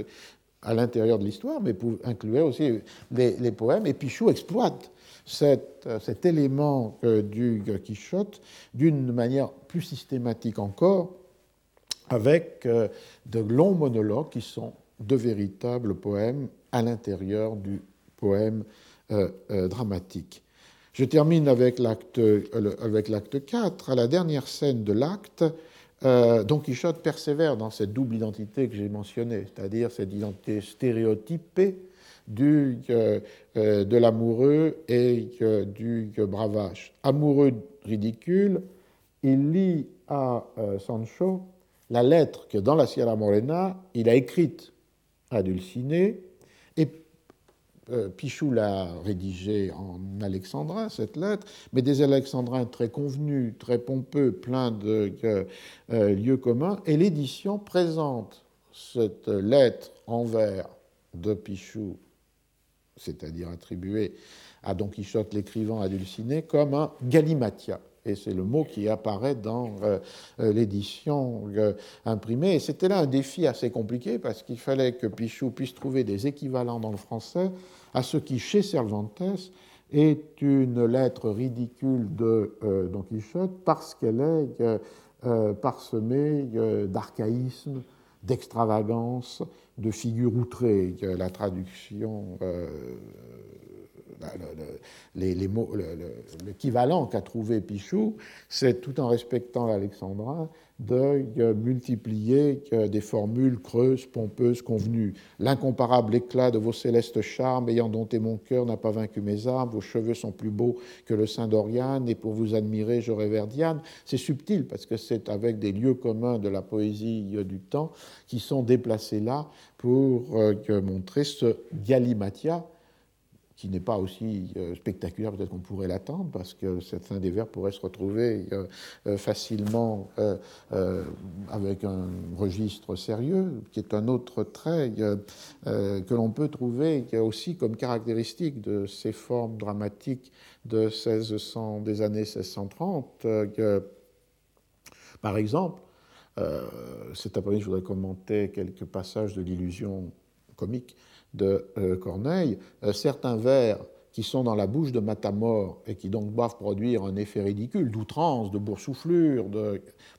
à l'intérieur de l'histoire, mais pour inclure aussi les, poèmes. Et Pichou exploite cet, élément euh, du Quichotte d'une manière plus systématique encore, avec euh, de longs monologues qui sont de véritables poèmes à l'intérieur du poème euh, dramatique. Je termine avec l'acte, avec l'acte 4. À la dernière scène de l'acte, euh, Don Quichotte persévère dans cette double identité que j'ai mentionnée, c'est-à-dire cette identité stéréotypée euh, euh, de l'amoureux et du bravache. Amoureux ridicule, il lit à Sancho la lettre que dans la Sierra Morena, il a écrite à Dulcinée, Pichou l'a rédigé en alexandrin, cette lettre, mais des alexandrins très convenus, très pompeux, pleins de euh, lieux communs, et l'édition présente cette lettre en vers de Pichou, c'est-à-dire attribuée à Don Quichotte l'écrivant à comme un galimatia et c'est le mot qui apparaît dans euh, euh, l'édition euh, imprimée. Et c'était là un défi assez compliqué parce qu'il fallait que Pichou puisse trouver des équivalents dans le français à ce qui, chez Cervantes, est une lettre ridicule de Don Quichotte parce qu'elle est parsemée d'archaïsmes, d'extravagance, de figures outrées. La traduction l'équivalent qu'a trouvé Pichou, c'est tout en respectant l'alexandrin de multiplier des formules creuses, pompeuses, convenues. L'incomparable éclat de vos célestes charmes, ayant dompté mon cœur, n'a pas vaincu mes armes. Vos cheveux sont plus beaux que le sein d'Oriane, et pour vous admirer, je révère Diane. C'est subtil parce que c'est avec des lieux communs de la poésie du temps qui sont déplacés là pour euh, montrer ce galimatia qui n'est pas aussi euh, spectaculaire peut-être qu'on pourrait l'attendre, parce que certains des vers pourraient se retrouver euh, euh, facilement avec un registre sérieux, qui est un autre trait que l'on peut trouver aussi comme caractéristique de ces formes dramatiques de 1600, des années 1630. par exemple, cet après-midi, je voudrais commenter quelques passages de l'illusion comique de euh, Corneille, euh, certains vers qui sont dans la bouche de Matamor et qui donc doivent produire un effet ridicule, d'outrance, de boursouflure,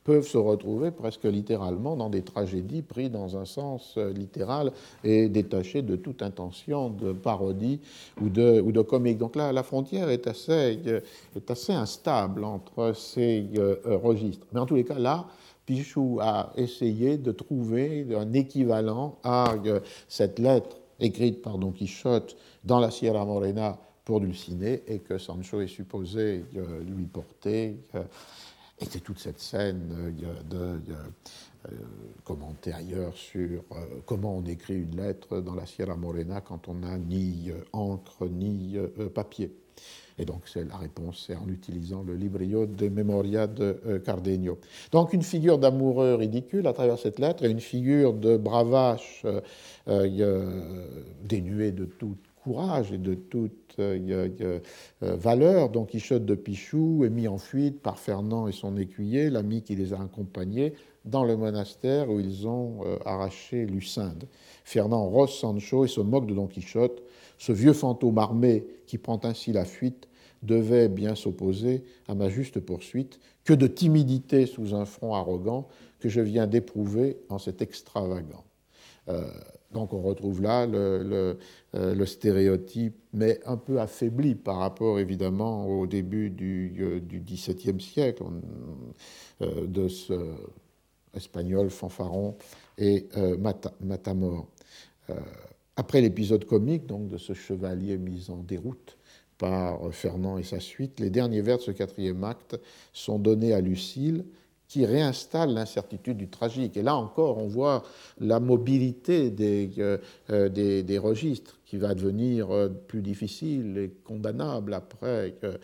peuvent se retrouver presque littéralement dans des tragédies prises dans un sens euh, littéral et détachées de toute intention de parodie ou de, ou de comique. Donc là, la frontière est assez, est assez instable entre ces registres. Mais en tous les cas, là, Pichou a essayé de trouver un équivalent à cette lettre écrite par Don Quichotte dans la Sierra Morena pour Dulcinée et que Sancho est supposé euh, lui porter. Euh, et c'est toute cette scène euh, de, commenter ailleurs sur comment on écrit une lettre dans la Sierra Morena quand on n'a ni encre ni papier. Et donc, c'est la réponse, c'est en utilisant le librio de Memoria de Cardenio. Donc, une figure d'amoureux ridicule à travers cette lettre et une figure de bravache euh, dénué de tout courage et de toute euh, euh, valeur. Donc Quichotte de Pichou est mis en fuite par Fernand et son écuyer, l'ami qui les a accompagnés, dans le monastère où ils ont arraché Lucinde. Fernand rosse Sancho et se moque de Don Quichotte. Ce vieux fantôme armé qui prend ainsi la fuite devait bien s'opposer à ma juste poursuite. Que de timidité sous un front arrogant que je viens d'éprouver en cet extravagant. Donc on retrouve là euh, le, stéréotype, mais un peu affaibli par rapport évidemment au début du, euh, XVIIe siècle, euh, de ce espagnol fanfaron et Matamor. Après l'épisode comique donc, de ce chevalier mis en déroute par Fernand et sa suite, les derniers vers de ce quatrième acte sont donnés à Lucille, qui réinstalle l'incertitude du tragique. Et là encore, on voit la mobilité des, euh, des, registres qui va devenir plus difficile et condamnable après que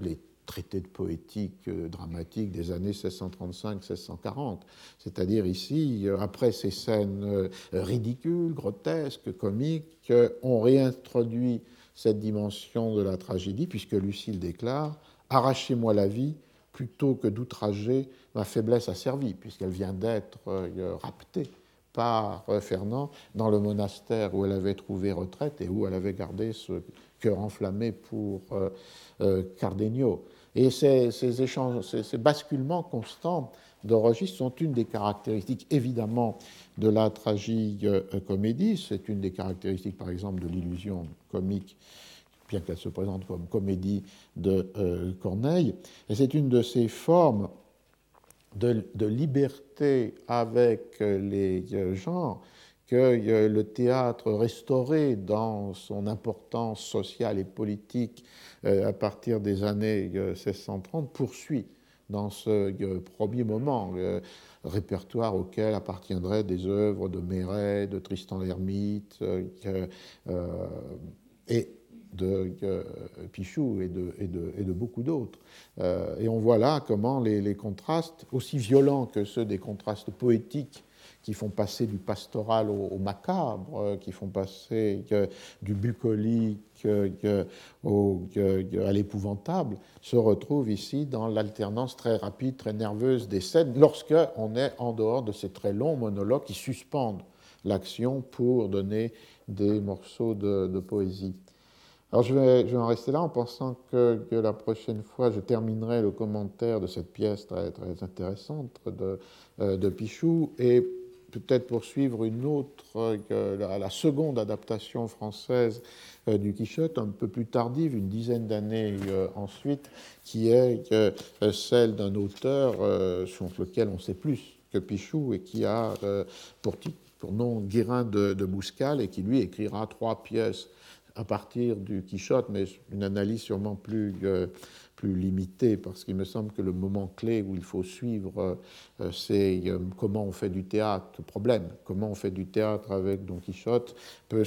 les traités de poétique dramatique des années 1635-1640. C'est-à-dire ici, après ces scènes ridicules, grotesques, comiques, on réintroduit cette dimension de la tragédie, puisque Lucille déclare Arrachez-moi la vie plutôt que d'outrager ma faiblesse asservie, puisqu'elle vient d'être euh, raptée par euh, Fernand dans le monastère où elle avait trouvé retraite et où elle avait gardé ce cœur enflammé pour euh, Cardenio. Et ces, échanges, ces, basculements constants de registre sont une des caractéristiques évidemment de la tragique-comédie. C'est une des caractéristiques, par exemple, de l'illusion comique, bien qu'elle se présente comme comédie de euh, Corneille. Et c'est une de ces formes de, liberté avec les euh, genres que euh, le théâtre restauré dans son importance sociale et politique à partir des années 1630 poursuit dans ce premier moment répertoire auquel appartiendraient des œuvres de Méret, de Tristan l'Hermite euh, et de Pichou et de, beaucoup d'autres. Euh, et on voit là comment les, contrastes, aussi violents que ceux des contrastes poétiques qui font passer du pastoral au, macabre, euh, qui font passer du bucolique au, à l'épouvantable, se retrouvent ici dans l'alternance très rapide, très nerveuse des scènes, lorsqu'on est en dehors de ces très longs monologues qui suspendent l'action pour donner des morceaux de, poésie. Alors je vais, je vais, en rester là en pensant que, la prochaine fois je terminerai le commentaire de cette pièce très, très intéressante de, euh, de Pichou et peut-être poursuivre une autre, euh, la, seconde adaptation française euh, du Quichotte, un peu plus tardive, une dizaine d'années euh, ensuite, qui est celle d'un auteur sur lequel on sait plus que Pichou et qui a pour, nom Guérin de, de Bouscal et qui lui écrira trois pièces à partir du Quichotte, mais une analyse sûrement plus plus limité, parce qu'il me semble que le moment clé où il faut suivre, euh, c'est euh, comment on fait du théâtre, problème, comment on fait du théâtre avec Don Quichotte peut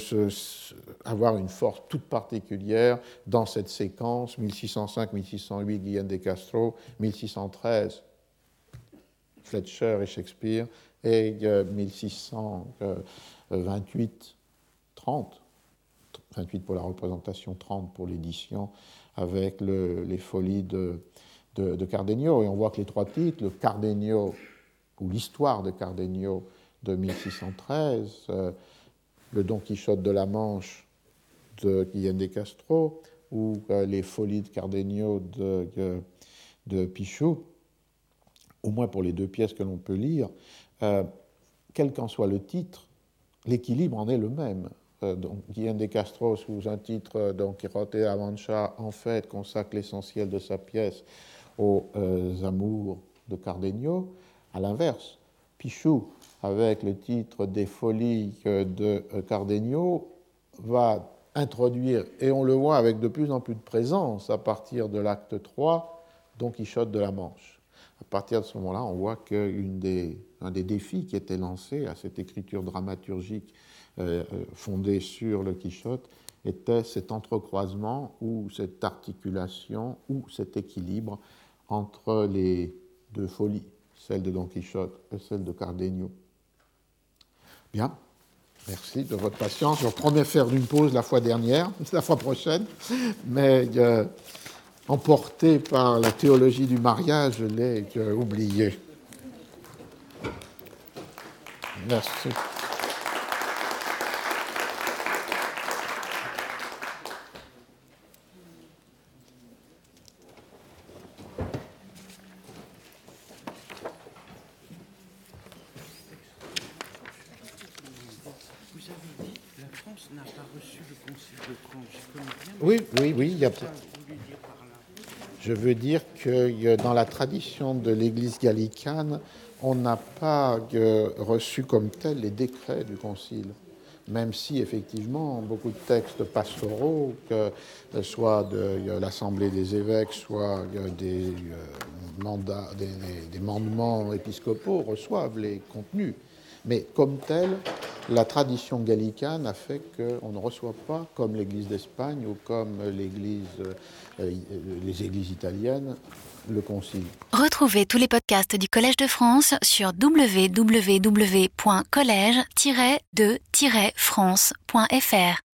avoir une force toute particulière dans cette séquence 1605-1608 Guillaume de Castro, 1613 Fletcher et Shakespeare, et 1628 30 28 pour la représentation, 30 pour l'édition, avec les folies de, de, Cardenio. Et on voit que les trois titres, le Cardenio, ou l'histoire de Cardenio de 1613, euh, le Don Quichotte de la Manche de Guillaume de Castro, ou euh, les folies de Cardenio de, de, Pichot, au moins pour les deux pièces que l'on peut lire, euh, quel qu'en soit le titre, l'équilibre en est le même. Euh, donc, Guillaume de Castro, sous un titre euh, Don Quixote de la Mancha, en fait, consacre l'essentiel de sa pièce aux euh, amours de Cardenio. À l'inverse, Pichou, avec le titre des folies de Cardenio, va introduire, et on le voit avec de plus en plus de présence à partir de l'acte 3, Don Quichotte de la Manche. À partir de ce moment-là, on voit qu'un des, des défis qui était lancé à cette écriture dramaturgique euh, euh, fondé sur le Quichotte était cet entrecroisement ou cette articulation ou cet équilibre entre les deux folies, celle de Don Quichotte et celle de Cardenio. Bien, merci de votre patience. Je promets faire une pause la fois dernière, *laughs* la fois prochaine, mais euh, emporté par la théologie du mariage, je l'ai oublié. Merci. Je veux dire que dans la tradition de l'Église gallicane, on n'a pas euh, reçu comme tel les décrets du Concile même si effectivement beaucoup de textes pastoraux, ce soit de l'Assemblée des évêques, soit des, mandats, des, mandements épiscopaux reçoivent les contenus. Mais comme tel, la tradition gallicane a fait qu'on ne reçoit pas, comme l'Église d'Espagne ou comme euh, les Églises italiennes, le concile. Retrouvez tous les podcasts du Collège de France sur www.collège-de-france.fr.